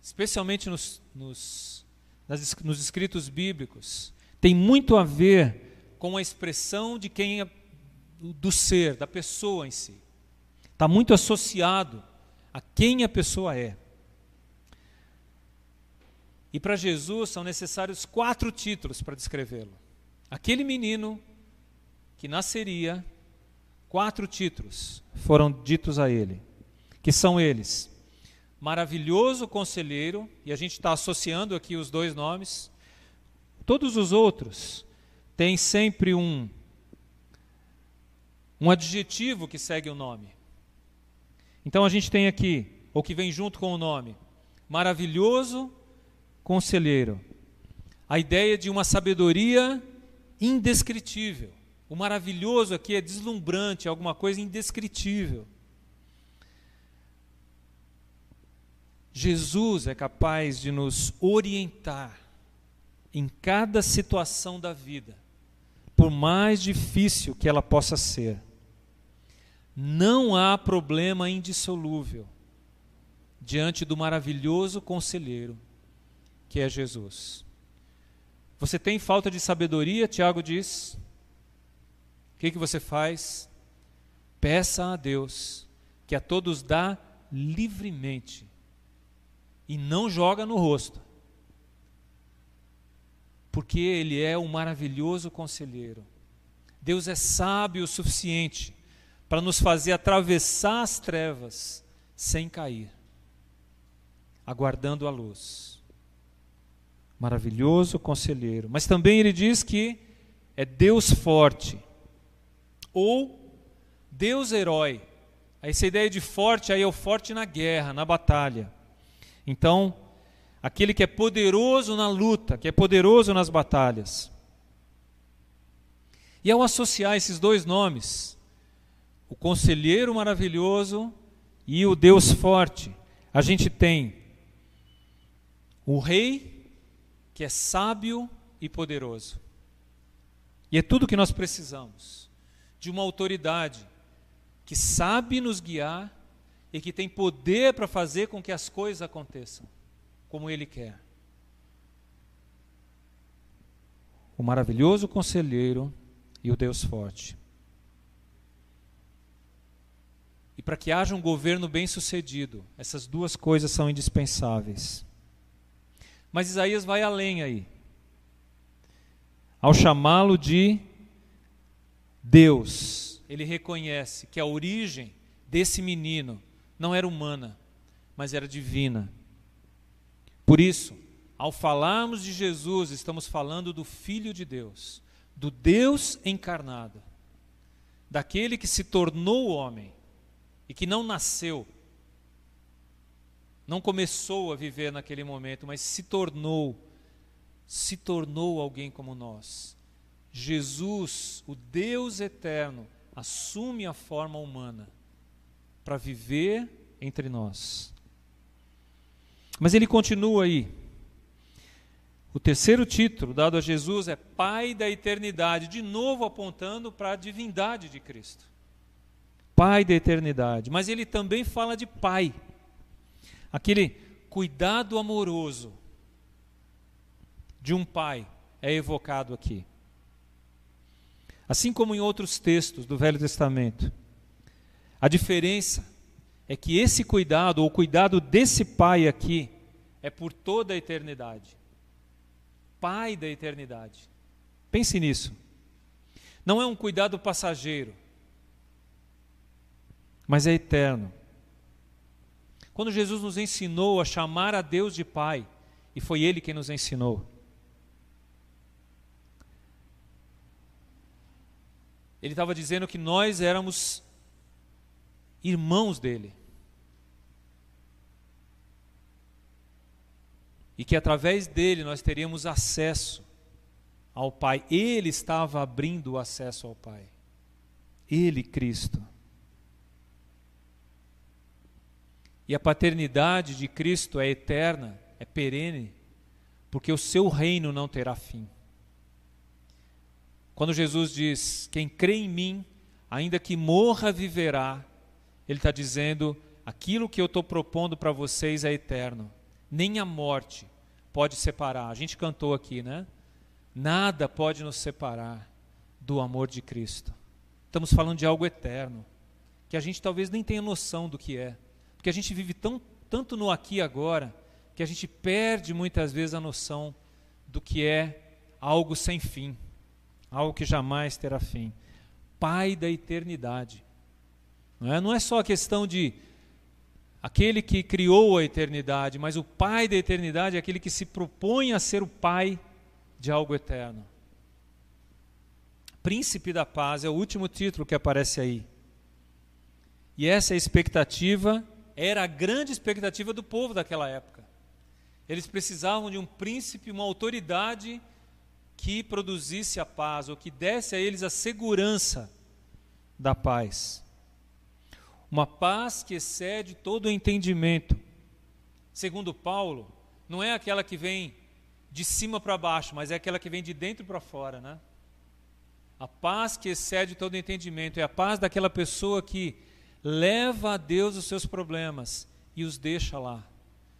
especialmente nos, nos, nas, nos escritos bíblicos, tem muito a ver com a expressão de quem é, do ser, da pessoa em si. Está muito associado a quem a pessoa é. E para Jesus são necessários quatro títulos para descrevê-lo. Aquele menino que nasceria, quatro títulos foram ditos a ele, que são eles: maravilhoso conselheiro, e a gente está associando aqui os dois nomes. Todos os outros têm sempre um um adjetivo que segue o nome. Então a gente tem aqui, ou que vem junto com o nome, maravilhoso conselheiro. A ideia de uma sabedoria indescritível. O maravilhoso aqui é deslumbrante, é alguma coisa indescritível. Jesus é capaz de nos orientar em cada situação da vida, por mais difícil que ela possa ser. Não há problema indissolúvel diante do maravilhoso conselheiro que é Jesus. Você tem falta de sabedoria, Tiago diz. O que, que você faz? Peça a Deus, que a todos dá livremente, e não joga no rosto, porque Ele é um maravilhoso conselheiro. Deus é sábio o suficiente para nos fazer atravessar as trevas sem cair, aguardando a luz maravilhoso conselheiro. Mas também ele diz que é Deus forte ou Deus herói. Essa ideia de forte aí é o forte na guerra, na batalha. Então, aquele que é poderoso na luta, que é poderoso nas batalhas. E ao associar esses dois nomes, o conselheiro maravilhoso e o Deus forte, a gente tem o rei que é sábio e poderoso. E é tudo que nós precisamos de uma autoridade que sabe nos guiar e que tem poder para fazer com que as coisas aconteçam como Ele quer. O maravilhoso conselheiro e o Deus forte. E para que haja um governo bem-sucedido, essas duas coisas são indispensáveis. Mas Isaías vai além aí. Ao chamá-lo de Deus, ele reconhece que a origem desse menino não era humana, mas era divina. Por isso, ao falarmos de Jesus, estamos falando do Filho de Deus, do Deus encarnado, daquele que se tornou homem e que não nasceu não começou a viver naquele momento, mas se tornou, se tornou alguém como nós. Jesus, o Deus eterno, assume a forma humana para viver entre nós. Mas ele continua aí. O terceiro título dado a Jesus é Pai da Eternidade, de novo apontando para a divindade de Cristo. Pai da Eternidade. Mas ele também fala de Pai aquele cuidado amoroso de um pai é evocado aqui. Assim como em outros textos do Velho Testamento. A diferença é que esse cuidado, ou cuidado desse pai aqui, é por toda a eternidade. Pai da eternidade. Pense nisso. Não é um cuidado passageiro, mas é eterno. Quando Jesus nos ensinou a chamar a Deus de Pai, e foi Ele quem nos ensinou. Ele estava dizendo que nós éramos irmãos dele. E que através dele nós teríamos acesso ao Pai. Ele estava abrindo o acesso ao Pai. Ele, Cristo. E a paternidade de Cristo é eterna, é perene, porque o seu reino não terá fim. Quando Jesus diz: Quem crê em mim, ainda que morra, viverá, Ele está dizendo: aquilo que eu estou propondo para vocês é eterno. Nem a morte pode separar. A gente cantou aqui, né? Nada pode nos separar do amor de Cristo. Estamos falando de algo eterno, que a gente talvez nem tenha noção do que é, porque a gente vive tão, tanto no aqui e agora, que a gente perde muitas vezes a noção do que é algo sem fim, algo que jamais terá fim. Pai da eternidade. Não é, não é só a questão de aquele que criou a eternidade, mas o Pai da eternidade é aquele que se propõe a ser o Pai de algo eterno. Príncipe da Paz é o último título que aparece aí. E essa é a expectativa, era a grande expectativa do povo daquela época. Eles precisavam de um príncipe, uma autoridade que produzisse a paz, ou que desse a eles a segurança da paz. Uma paz que excede todo o entendimento. Segundo Paulo, não é aquela que vem de cima para baixo, mas é aquela que vem de dentro para fora, né? A paz que excede todo entendimento é a paz daquela pessoa que leva a Deus os seus problemas e os deixa lá.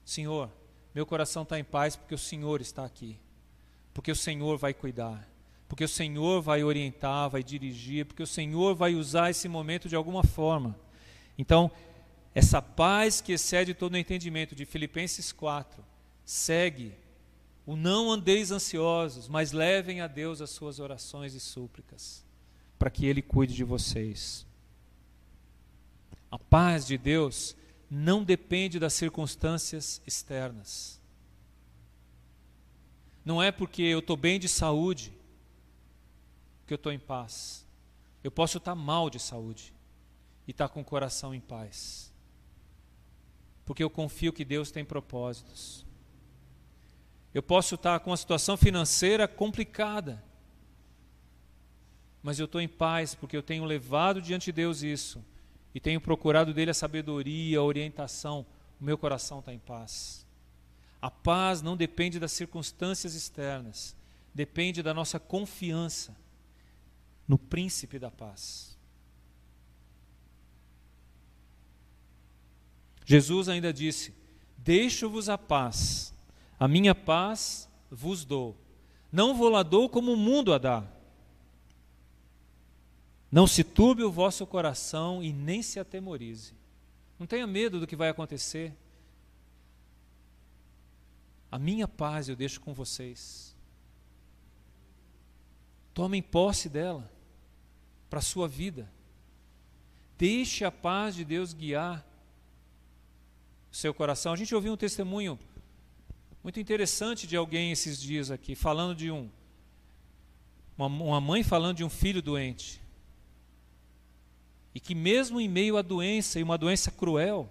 Senhor, meu coração está em paz porque o Senhor está aqui, porque o Senhor vai cuidar, porque o Senhor vai orientar, vai dirigir, porque o Senhor vai usar esse momento de alguma forma. Então, essa paz que excede todo entendimento de Filipenses 4 segue o não andeis ansiosos, mas levem a Deus as suas orações e súplicas, para que Ele cuide de vocês. A paz de Deus não depende das circunstâncias externas. Não é porque eu estou bem de saúde que eu estou em paz. Eu posso estar mal de saúde e estar com o coração em paz. Porque eu confio que Deus tem propósitos. Eu posso estar com uma situação financeira complicada, mas eu estou em paz porque eu tenho levado diante de Deus isso e tenho procurado dele a sabedoria, a orientação. O meu coração está em paz. A paz não depende das circunstâncias externas, depende da nossa confiança no príncipe da paz. Jesus ainda disse: Deixo-vos a paz a minha paz vos dou. Não vou lá dou como o mundo a dá. Não se turbe o vosso coração e nem se atemorize. Não tenha medo do que vai acontecer. A minha paz eu deixo com vocês. Tomem posse dela para a sua vida. Deixe a paz de Deus guiar o seu coração. A gente ouviu um testemunho muito interessante de alguém esses dias aqui, falando de um. Uma, uma mãe falando de um filho doente. E que, mesmo em meio à doença, e uma doença cruel,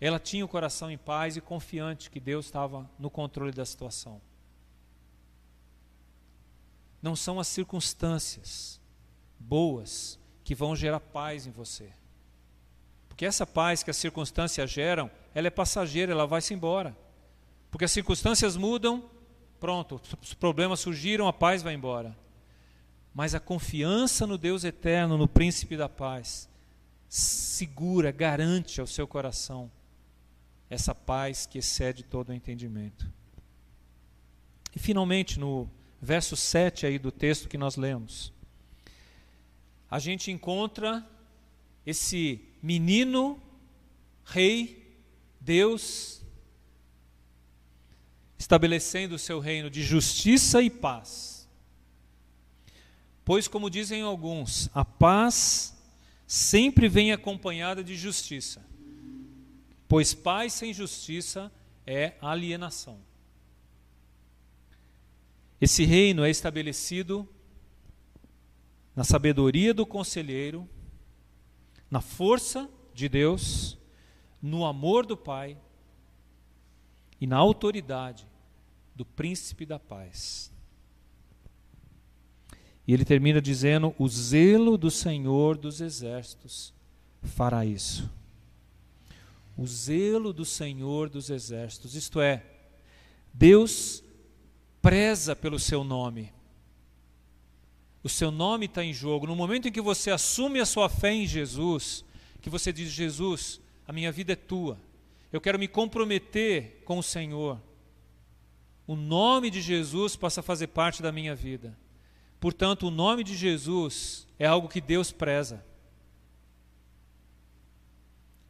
ela tinha o coração em paz e confiante que Deus estava no controle da situação. Não são as circunstâncias boas que vão gerar paz em você. Porque essa paz que as circunstâncias geram, ela é passageira, ela vai se embora. Porque as circunstâncias mudam, pronto, os problemas surgiram, a paz vai embora. Mas a confiança no Deus eterno, no príncipe da paz, segura, garante ao seu coração essa paz que excede todo o entendimento. E finalmente, no verso 7 aí do texto que nós lemos, a gente encontra esse menino, rei, Deus, estabelecendo o seu reino de justiça e paz. Pois, como dizem alguns, a paz sempre vem acompanhada de justiça. pois paz sem justiça é alienação. Esse reino é estabelecido na sabedoria do conselheiro, na força de Deus, no amor do Pai e na autoridade do príncipe da paz. E ele termina dizendo: O zelo do Senhor dos exércitos fará isso. O zelo do Senhor dos exércitos, isto é, Deus preza pelo seu nome. O seu nome está em jogo. No momento em que você assume a sua fé em Jesus, que você diz: Jesus, a minha vida é tua, eu quero me comprometer com o Senhor. O nome de Jesus passa a fazer parte da minha vida. Portanto, o nome de Jesus é algo que Deus preza.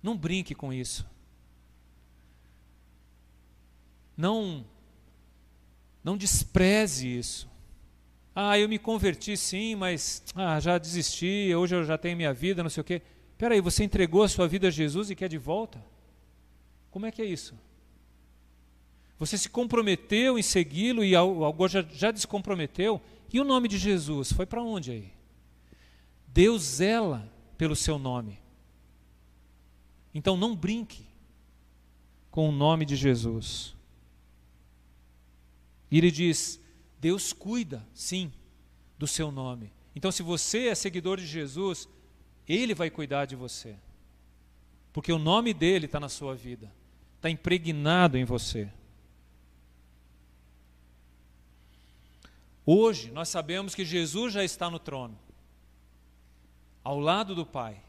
Não brinque com isso. Não não despreze isso. Ah, eu me converti sim, mas ah, já desisti, hoje eu já tenho minha vida, não sei o quê. Espera aí, você entregou a sua vida a Jesus e quer de volta? Como é que é isso? Você se comprometeu em segui-lo e agora já, já descomprometeu? E o nome de Jesus foi para onde aí? Deus zela pelo seu nome. Então não brinque com o nome de Jesus. E ele diz: Deus cuida, sim, do seu nome. Então, se você é seguidor de Jesus, Ele vai cuidar de você. Porque o nome dele está na sua vida, está impregnado em você. Hoje nós sabemos que Jesus já está no trono, ao lado do Pai.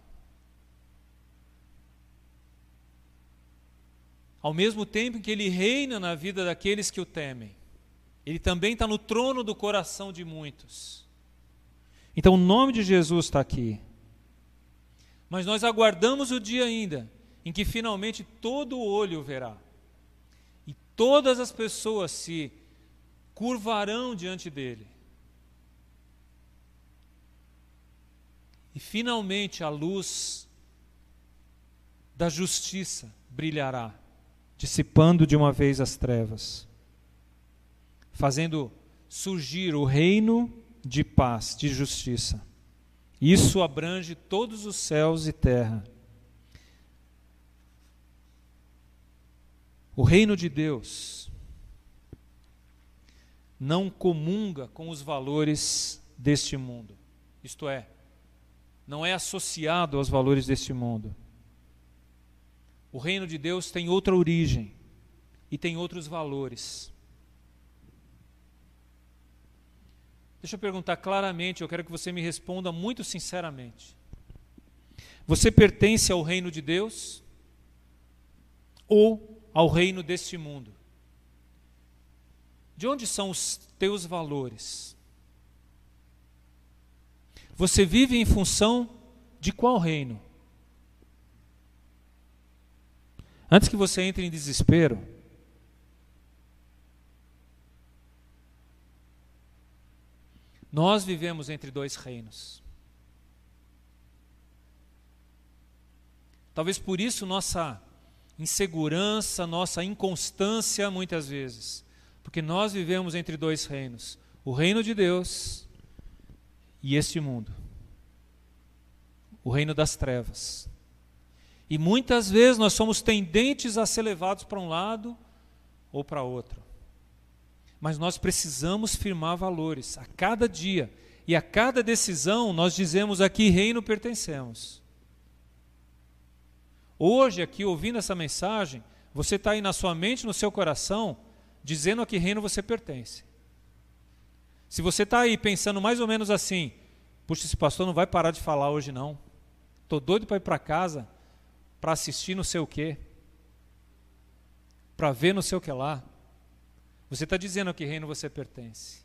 Ao mesmo tempo que ele reina na vida daqueles que o temem, ele também está no trono do coração de muitos. Então o nome de Jesus está aqui. Mas nós aguardamos o dia ainda em que finalmente todo olho verá. E todas as pessoas se curvarão diante dele. E finalmente a luz da justiça brilhará, dissipando de uma vez as trevas, fazendo surgir o reino de paz, de justiça. Isso abrange todos os céus e terra. O reino de Deus não comunga com os valores deste mundo. Isto é, não é associado aos valores deste mundo. O reino de Deus tem outra origem e tem outros valores. Deixa eu perguntar claramente, eu quero que você me responda muito sinceramente. Você pertence ao reino de Deus ou ao reino deste mundo? De onde são os teus valores? Você vive em função de qual reino? Antes que você entre em desespero, nós vivemos entre dois reinos. Talvez por isso nossa insegurança, nossa inconstância muitas vezes. Porque nós vivemos entre dois reinos: o reino de Deus e este mundo o reino das trevas. E muitas vezes nós somos tendentes a ser levados para um lado ou para outro. Mas nós precisamos firmar valores a cada dia e a cada decisão nós dizemos a que reino pertencemos. Hoje, aqui ouvindo essa mensagem, você está aí na sua mente, no seu coração, dizendo a que reino você pertence. Se você está aí pensando mais ou menos assim, puxa, esse pastor não vai parar de falar hoje não. Estou doido para ir para casa para assistir não sei o quê, para ver não sei o que lá. Você está dizendo a que reino você pertence.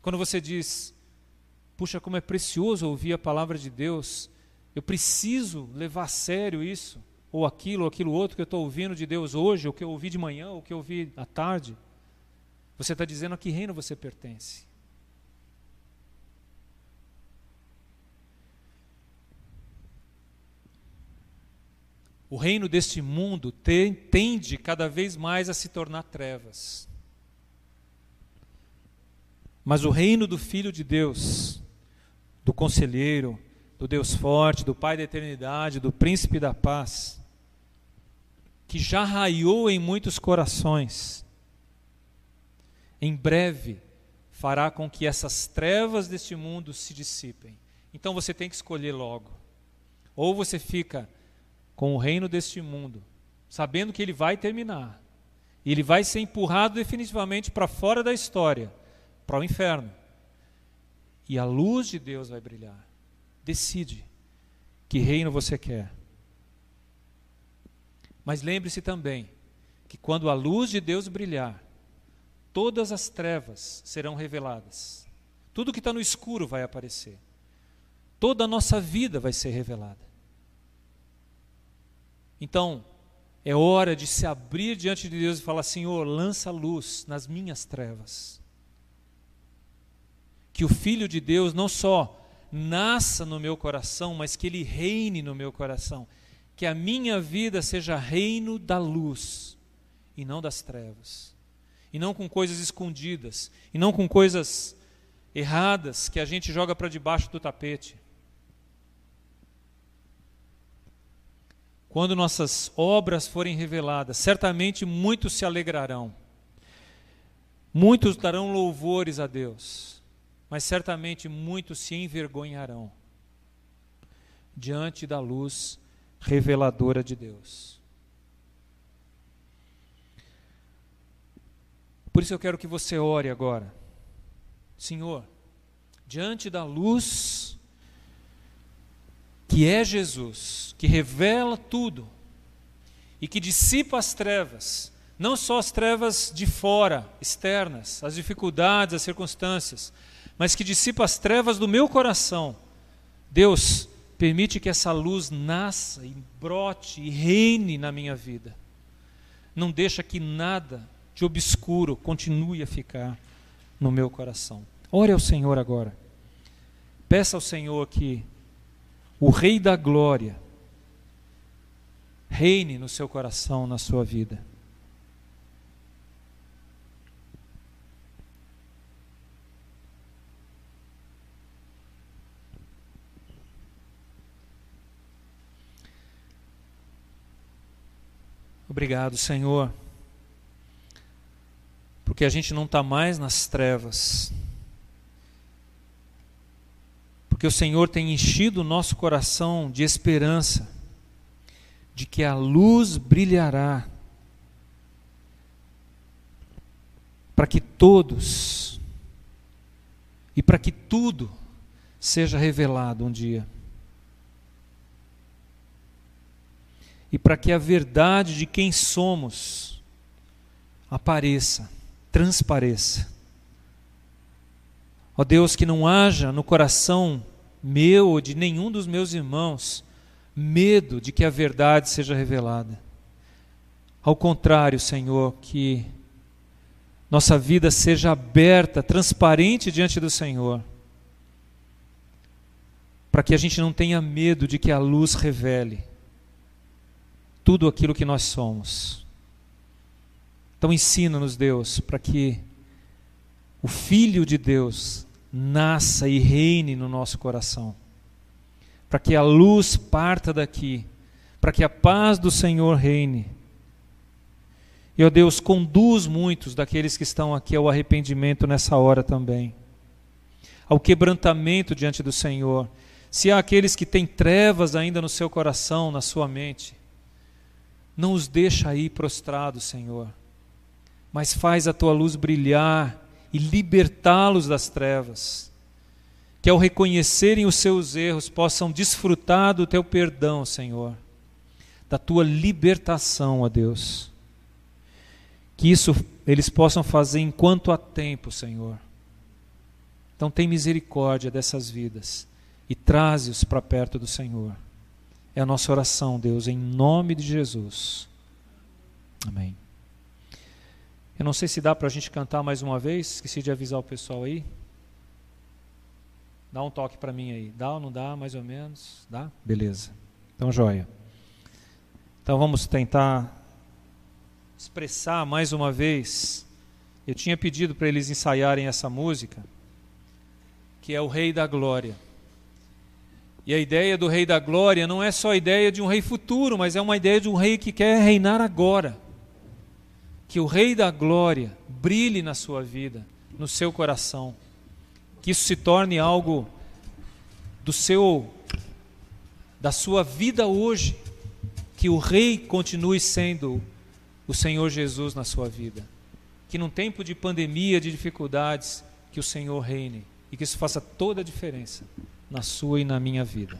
Quando você diz, puxa, como é precioso ouvir a palavra de Deus, eu preciso levar a sério isso ou aquilo, ou aquilo outro que eu estou ouvindo de Deus hoje, ou que eu ouvi de manhã, ou que eu ouvi à tarde, você está dizendo a que reino você pertence. o reino deste mundo tende cada vez mais a se tornar trevas. Mas o reino do Filho de Deus, do Conselheiro, do Deus Forte, do Pai da Eternidade, do Príncipe da Paz, que já raiou em muitos corações, em breve fará com que essas trevas deste mundo se dissipem. Então você tem que escolher logo. Ou você fica com o reino deste mundo, sabendo que ele vai terminar, e ele vai ser empurrado definitivamente para fora da história, para o inferno. E a luz de Deus vai brilhar. Decide que reino você quer. Mas lembre-se também que quando a luz de Deus brilhar, todas as trevas serão reveladas. Tudo que está no escuro vai aparecer. Toda a nossa vida vai ser revelada. Então, é hora de se abrir diante de Deus e falar: Senhor, lança luz nas minhas trevas. Que o Filho de Deus não só nasça no meu coração, mas que ele reine no meu coração. Que a minha vida seja reino da luz e não das trevas. E não com coisas escondidas, e não com coisas erradas que a gente joga para debaixo do tapete. Quando nossas obras forem reveladas, certamente muitos se alegrarão. Muitos darão louvores a Deus, mas certamente muitos se envergonharão diante da luz reveladora de Deus. Por isso eu quero que você ore agora. Senhor, diante da luz que é Jesus, que revela tudo e que dissipa as trevas, não só as trevas de fora, externas, as dificuldades, as circunstâncias, mas que dissipa as trevas do meu coração. Deus, permite que essa luz nasça e brote e reine na minha vida. Não deixa que nada de obscuro continue a ficar no meu coração. Ore ao Senhor agora. Peça ao Senhor que o Rei da Glória, reine no seu coração, na sua vida. Obrigado, Senhor, porque a gente não está mais nas trevas porque o Senhor tem enchido o nosso coração de esperança, de que a luz brilhará, para que todos e para que tudo seja revelado um dia. E para que a verdade de quem somos apareça, transpareça. Ó Deus, que não haja no coração meu ou de nenhum dos meus irmãos medo de que a verdade seja revelada. Ao contrário, Senhor, que nossa vida seja aberta, transparente diante do Senhor, para que a gente não tenha medo de que a luz revele tudo aquilo que nós somos. Então ensina-nos, Deus, para que o Filho de Deus nasça e reine no nosso coração. Para que a luz parta daqui, para que a paz do Senhor reine. E, ó Deus, conduz muitos daqueles que estão aqui ao arrependimento nessa hora também, ao quebrantamento diante do Senhor. Se há aqueles que têm trevas ainda no seu coração, na sua mente, não os deixa aí prostrados, Senhor, mas faz a tua luz brilhar e libertá-los das trevas. Que ao reconhecerem os seus erros possam desfrutar do teu perdão, Senhor, da tua libertação, ó Deus. Que isso eles possam fazer enquanto há tempo, Senhor. Então tem misericórdia dessas vidas e traze-os para perto do Senhor. É a nossa oração, Deus, em nome de Jesus. Amém. Eu não sei se dá para a gente cantar mais uma vez, esqueci de avisar o pessoal aí. Dá um toque para mim aí. Dá ou não dá, mais ou menos? Dá? Beleza. Então, joia. Então, vamos tentar expressar mais uma vez. Eu tinha pedido para eles ensaiarem essa música, que é o Rei da Glória. E a ideia do Rei da Glória não é só a ideia de um rei futuro, mas é uma ideia de um rei que quer reinar agora. Que o Rei da Glória brilhe na sua vida, no seu coração. Que isso se torne algo do seu da sua vida hoje, que o rei continue sendo o Senhor Jesus na sua vida. Que num tempo de pandemia, de dificuldades, que o Senhor reine e que isso faça toda a diferença na sua e na minha vida.